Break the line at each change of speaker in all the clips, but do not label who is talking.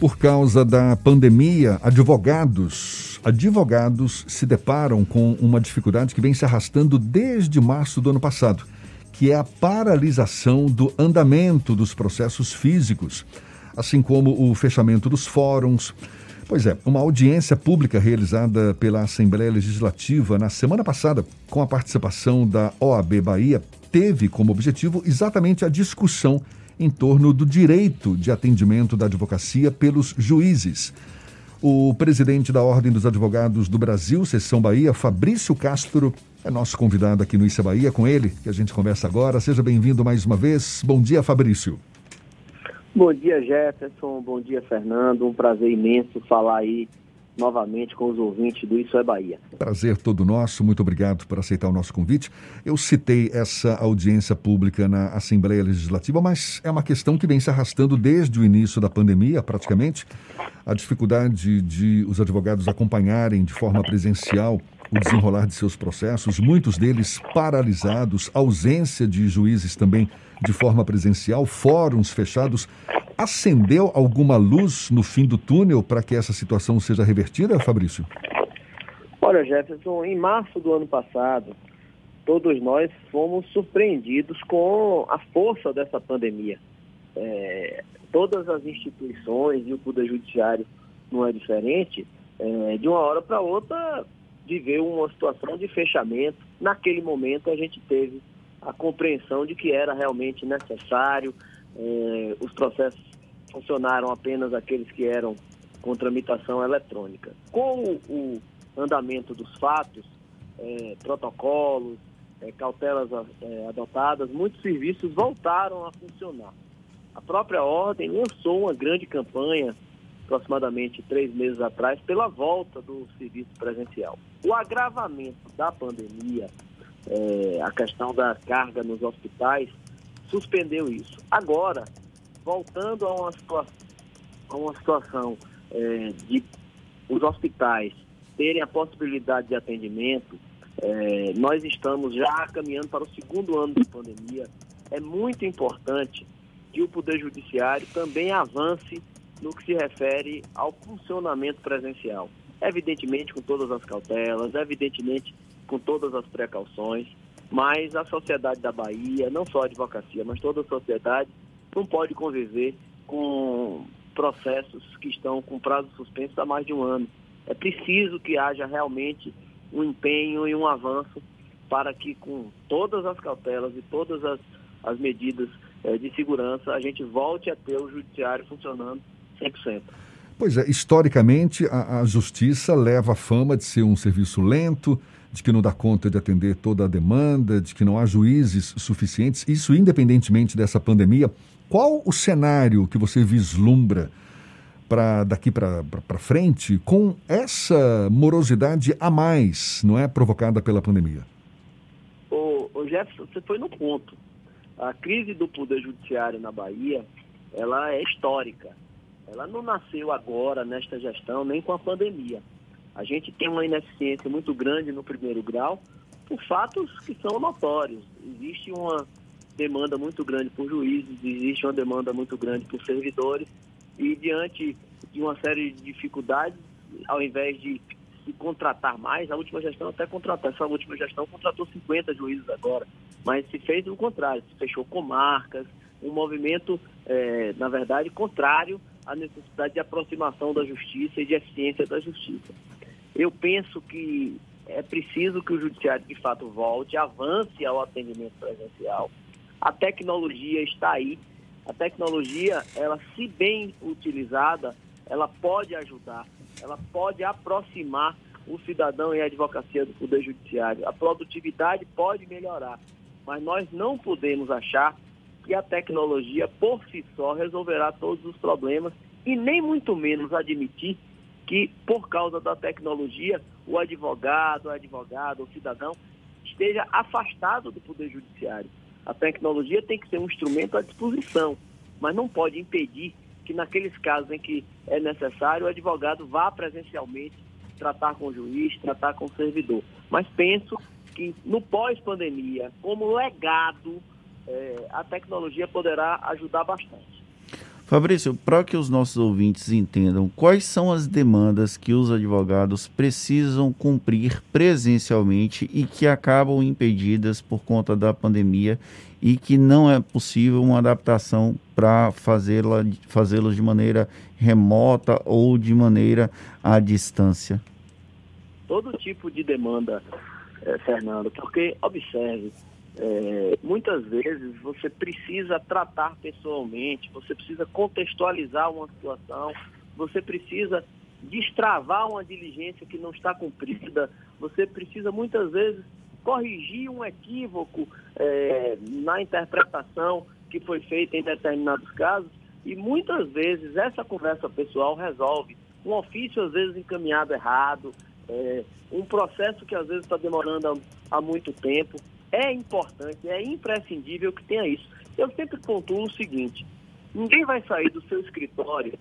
Por causa da pandemia, advogados, advogados se deparam com uma dificuldade que vem se arrastando desde março do ano passado, que é a paralisação do andamento dos processos físicos, assim como o fechamento dos fóruns. Pois é, uma audiência pública realizada pela Assembleia Legislativa na semana passada, com a participação da OAB Bahia, teve como objetivo exatamente a discussão em torno do direito de atendimento da advocacia pelos juízes. O presidente da Ordem dos Advogados do Brasil, Seção Bahia, Fabrício Castro, é nosso convidado aqui no Issa Bahia, com ele que a gente conversa agora. Seja bem-vindo mais uma vez. Bom dia, Fabrício.
Bom dia, Jefferson. Bom dia, Fernando. Um prazer imenso falar aí novamente com os ouvintes do Isso é Bahia.
Prazer todo nosso, muito obrigado por aceitar o nosso convite. Eu citei essa audiência pública na Assembleia Legislativa, mas é uma questão que vem se arrastando desde o início da pandemia, praticamente. A dificuldade de os advogados acompanharem de forma presencial o desenrolar de seus processos, muitos deles paralisados, ausência de juízes também de forma presencial, fóruns fechados. Acendeu alguma luz no fim do túnel para que essa situação seja revertida, Fabrício?
Olha, Jefferson, em março do ano passado, todos nós fomos surpreendidos com a força dessa pandemia. É, todas as instituições e o Poder Judiciário não é diferente, é, de uma hora para outra viveu uma situação de fechamento. Naquele momento a gente teve a compreensão de que era realmente necessário, eh, os processos funcionaram apenas aqueles que eram com tramitação eletrônica. Com o, andamento dos fatos, eh, protocolos, eh, cautelas eh, adotadas, muitos serviços voltaram a funcionar. A própria Ordem lançou uma grande campanha, aproximadamente três meses atrás, pela volta do serviço presencial. O agravamento da pandemia, eh, a questão da carga nos hospitais, suspendeu isso. Agora, voltando a uma situação, a uma situação é, de os hospitais terem a possibilidade de atendimento, é, nós estamos já caminhando para o segundo ano da pandemia. É muito importante que o Poder Judiciário também avance no que se refere ao funcionamento presencial. Evidentemente com todas as cautelas, evidentemente com todas as precauções, mas a sociedade da Bahia, não só a advocacia, mas toda a sociedade, não pode conviver com processos que estão com prazo suspenso há mais de um ano. É preciso que haja realmente um empenho e um avanço para que, com todas as cautelas e todas as, as medidas eh, de segurança, a gente volte a ter o judiciário funcionando 100%.
Pois é, historicamente, a, a justiça leva a fama de ser um serviço lento, de que não dá conta de atender toda a demanda, de que não há juízes suficientes, isso independentemente dessa pandemia. Qual o cenário que você vislumbra para daqui para frente com essa morosidade a mais, não é provocada pela pandemia?
O, o Jefferson, você foi no ponto. A crise do poder judiciário na Bahia, ela é histórica. Ela não nasceu agora nesta gestão nem com a pandemia. A gente tem uma ineficiência muito grande no primeiro grau por fatos que são notórios. Existe uma demanda muito grande por juízes, existe uma demanda muito grande por servidores e diante de uma série de dificuldades, ao invés de se contratar mais, a última gestão até contratou, essa última gestão contratou 50 juízes agora, mas se fez o contrário, se fechou comarcas, um movimento, é, na verdade, contrário à necessidade de aproximação da justiça e de eficiência da justiça. Eu penso que é preciso que o judiciário de fato volte, avance ao atendimento presencial. A tecnologia está aí. A tecnologia, ela se bem utilizada, ela pode ajudar, ela pode aproximar o cidadão e a advocacia do poder judiciário. A produtividade pode melhorar, mas nós não podemos achar que a tecnologia por si só resolverá todos os problemas e nem muito menos admitir que, por causa da tecnologia, o advogado, o advogado, o cidadão esteja afastado do Poder Judiciário. A tecnologia tem que ser um instrumento à disposição, mas não pode impedir que, naqueles casos em que é necessário, o advogado vá presencialmente tratar com o juiz, tratar com o servidor. Mas penso que, no pós-pandemia, como legado, eh, a tecnologia poderá ajudar bastante.
Fabrício, para que os nossos ouvintes entendam, quais são as demandas que os advogados precisam cumprir presencialmente e que acabam impedidas por conta da pandemia e que não é possível uma adaptação para fazê-la fazê-los de maneira remota ou de maneira à distância?
Todo tipo de demanda, eh, Fernando, porque observe, é, muitas vezes você precisa tratar pessoalmente, você precisa contextualizar uma situação, você precisa destravar uma diligência que não está cumprida, você precisa muitas vezes corrigir um equívoco é, na interpretação que foi feita em determinados casos. E muitas vezes essa conversa pessoal resolve. Um ofício às vezes encaminhado errado, é, um processo que às vezes está demorando há, há muito tempo é importante, é imprescindível que tenha isso. Eu sempre pontuo o seguinte: ninguém vai sair do seu escritório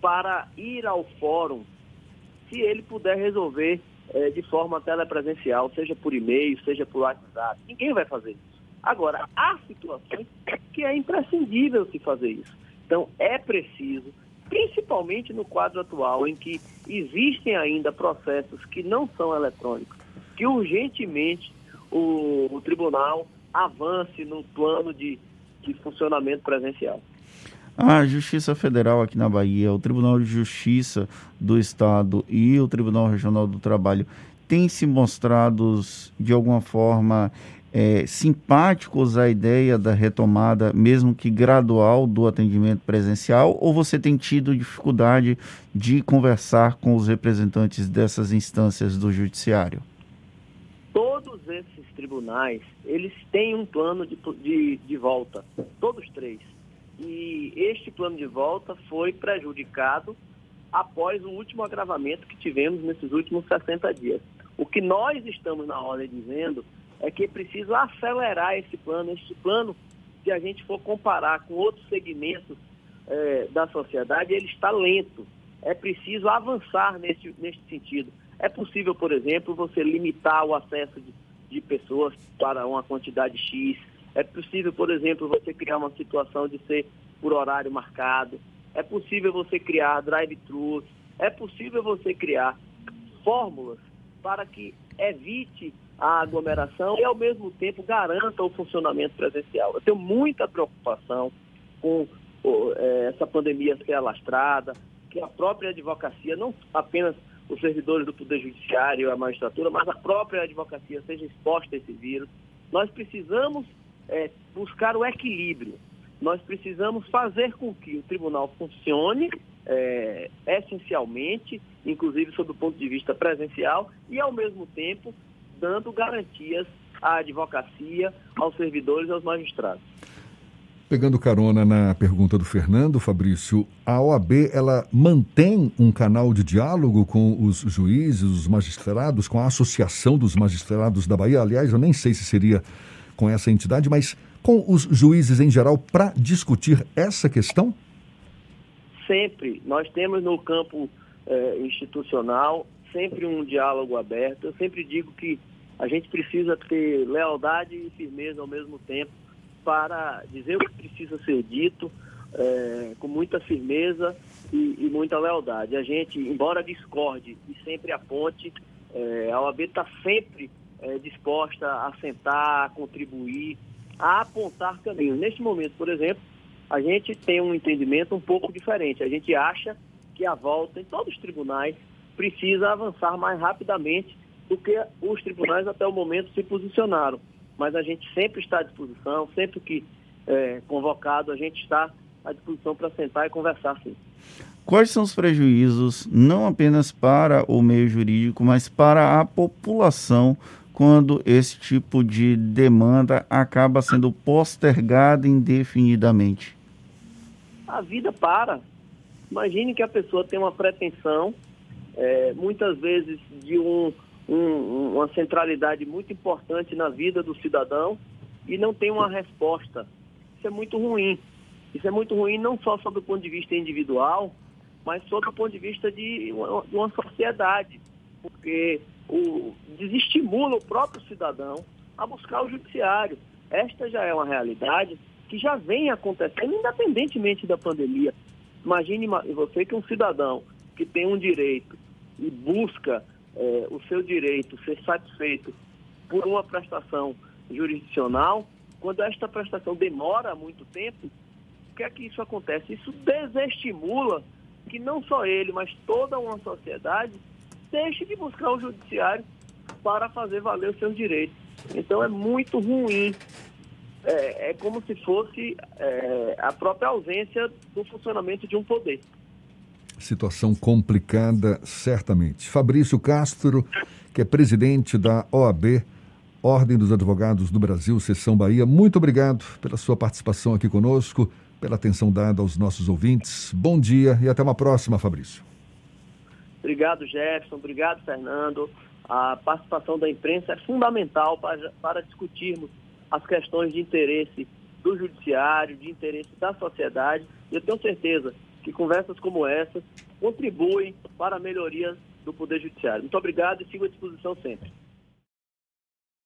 para ir ao fórum se ele puder resolver é, de forma telepresencial, seja por e-mail, seja por WhatsApp. Ninguém vai fazer isso. Agora, há situações que é imprescindível se fazer isso. Então, é preciso, principalmente no quadro atual, em que existem ainda processos que não são eletrônicos, que urgentemente o, o tribunal avance no plano de, de funcionamento presencial.
A Justiça Federal aqui na Bahia, o Tribunal de Justiça do Estado e o Tribunal Regional do Trabalho têm se mostrado de alguma forma é, simpáticos à ideia da retomada, mesmo que gradual, do atendimento presencial? Ou você tem tido dificuldade de conversar com os representantes dessas instâncias do Judiciário?
Todos esses tribunais, eles têm um plano de, de, de volta, todos três. E este plano de volta foi prejudicado após o último agravamento que tivemos nesses últimos 60 dias. O que nós estamos na ordem dizendo é que é preciso acelerar esse plano. Este plano, se a gente for comparar com outros segmentos é, da sociedade, ele está lento. É preciso avançar nesse, nesse sentido. É possível, por exemplo, você limitar o acesso de, de pessoas para uma quantidade X. É possível, por exemplo, você criar uma situação de ser por horário marcado. É possível você criar drive-thrus. É possível você criar fórmulas para que evite a aglomeração e, ao mesmo tempo, garanta o funcionamento presencial. Eu tenho muita preocupação com é, essa pandemia ser alastrada, que a própria advocacia, não apenas os servidores do Poder Judiciário, a magistratura, mas a própria advocacia seja exposta a esse vírus. Nós precisamos é, buscar o equilíbrio. Nós precisamos fazer com que o tribunal funcione é, essencialmente, inclusive sob o ponto de vista presencial, e ao mesmo tempo dando garantias à advocacia, aos servidores e aos magistrados.
Pegando carona na pergunta do Fernando, Fabrício, a OAB ela mantém um canal de diálogo com os juízes, os magistrados, com a Associação dos Magistrados da Bahia. Aliás, eu nem sei se seria com essa entidade, mas com os juízes em geral para discutir essa questão?
Sempre. Nós temos no campo eh, institucional sempre um diálogo aberto. Eu sempre digo que a gente precisa ter lealdade e firmeza ao mesmo tempo para dizer o que precisa ser dito é, com muita firmeza e, e, muita lealdade. A gente, embora discorde e sempre aponte, é, a OAB está sempre é, disposta a sentar, a contribuir, a apontar caminhos. Neste momento, por exemplo, a gente tem um entendimento um pouco diferente. A gente acha que a volta em todos os tribunais precisa avançar mais rapidamente do que os tribunais até o momento se posicionaram mas a gente sempre está à disposição, sempre que é, convocado, a gente está à disposição para sentar e conversar sim.
Quais são os prejuízos, não apenas para o meio jurídico, mas para a população, quando esse tipo de demanda acaba sendo postergada indefinidamente?
A vida para. Imagine que a pessoa tem uma pretensão, é, muitas vezes de um um, uma centralidade muito importante na vida do cidadão e não tem uma resposta. Isso é muito ruim. Isso é muito ruim não só sob o ponto de vista individual, mas sob o ponto de vista de uma, de uma sociedade, porque o, desestimula o próprio cidadão a buscar o judiciário. Esta já é uma realidade que já vem acontecendo independentemente da pandemia. Imagine você que um cidadão que tem um direito e busca é, o seu direito ser satisfeito por uma prestação jurisdicional, quando esta prestação demora muito tempo, o que é que isso acontece? Isso desestimula que não só ele, mas toda uma sociedade deixe de buscar o judiciário para fazer valer os seus direitos. Então é muito ruim. É, é como se fosse é, a própria ausência do funcionamento de um poder.
Situação complicada, certamente. Fabrício Castro, que é presidente da OAB, Ordem dos Advogados do Brasil, Seção Bahia, muito obrigado pela sua participação aqui conosco, pela atenção dada aos nossos ouvintes. Bom dia e até uma próxima, Fabrício.
Obrigado, Jefferson. Obrigado, Fernando. A participação da imprensa é fundamental para, para discutirmos as questões de interesse do judiciário, de interesse da sociedade. E eu tenho certeza que conversas como essa contribuem para a melhoria do Poder Judiciário. Muito obrigado e sigo à disposição sempre.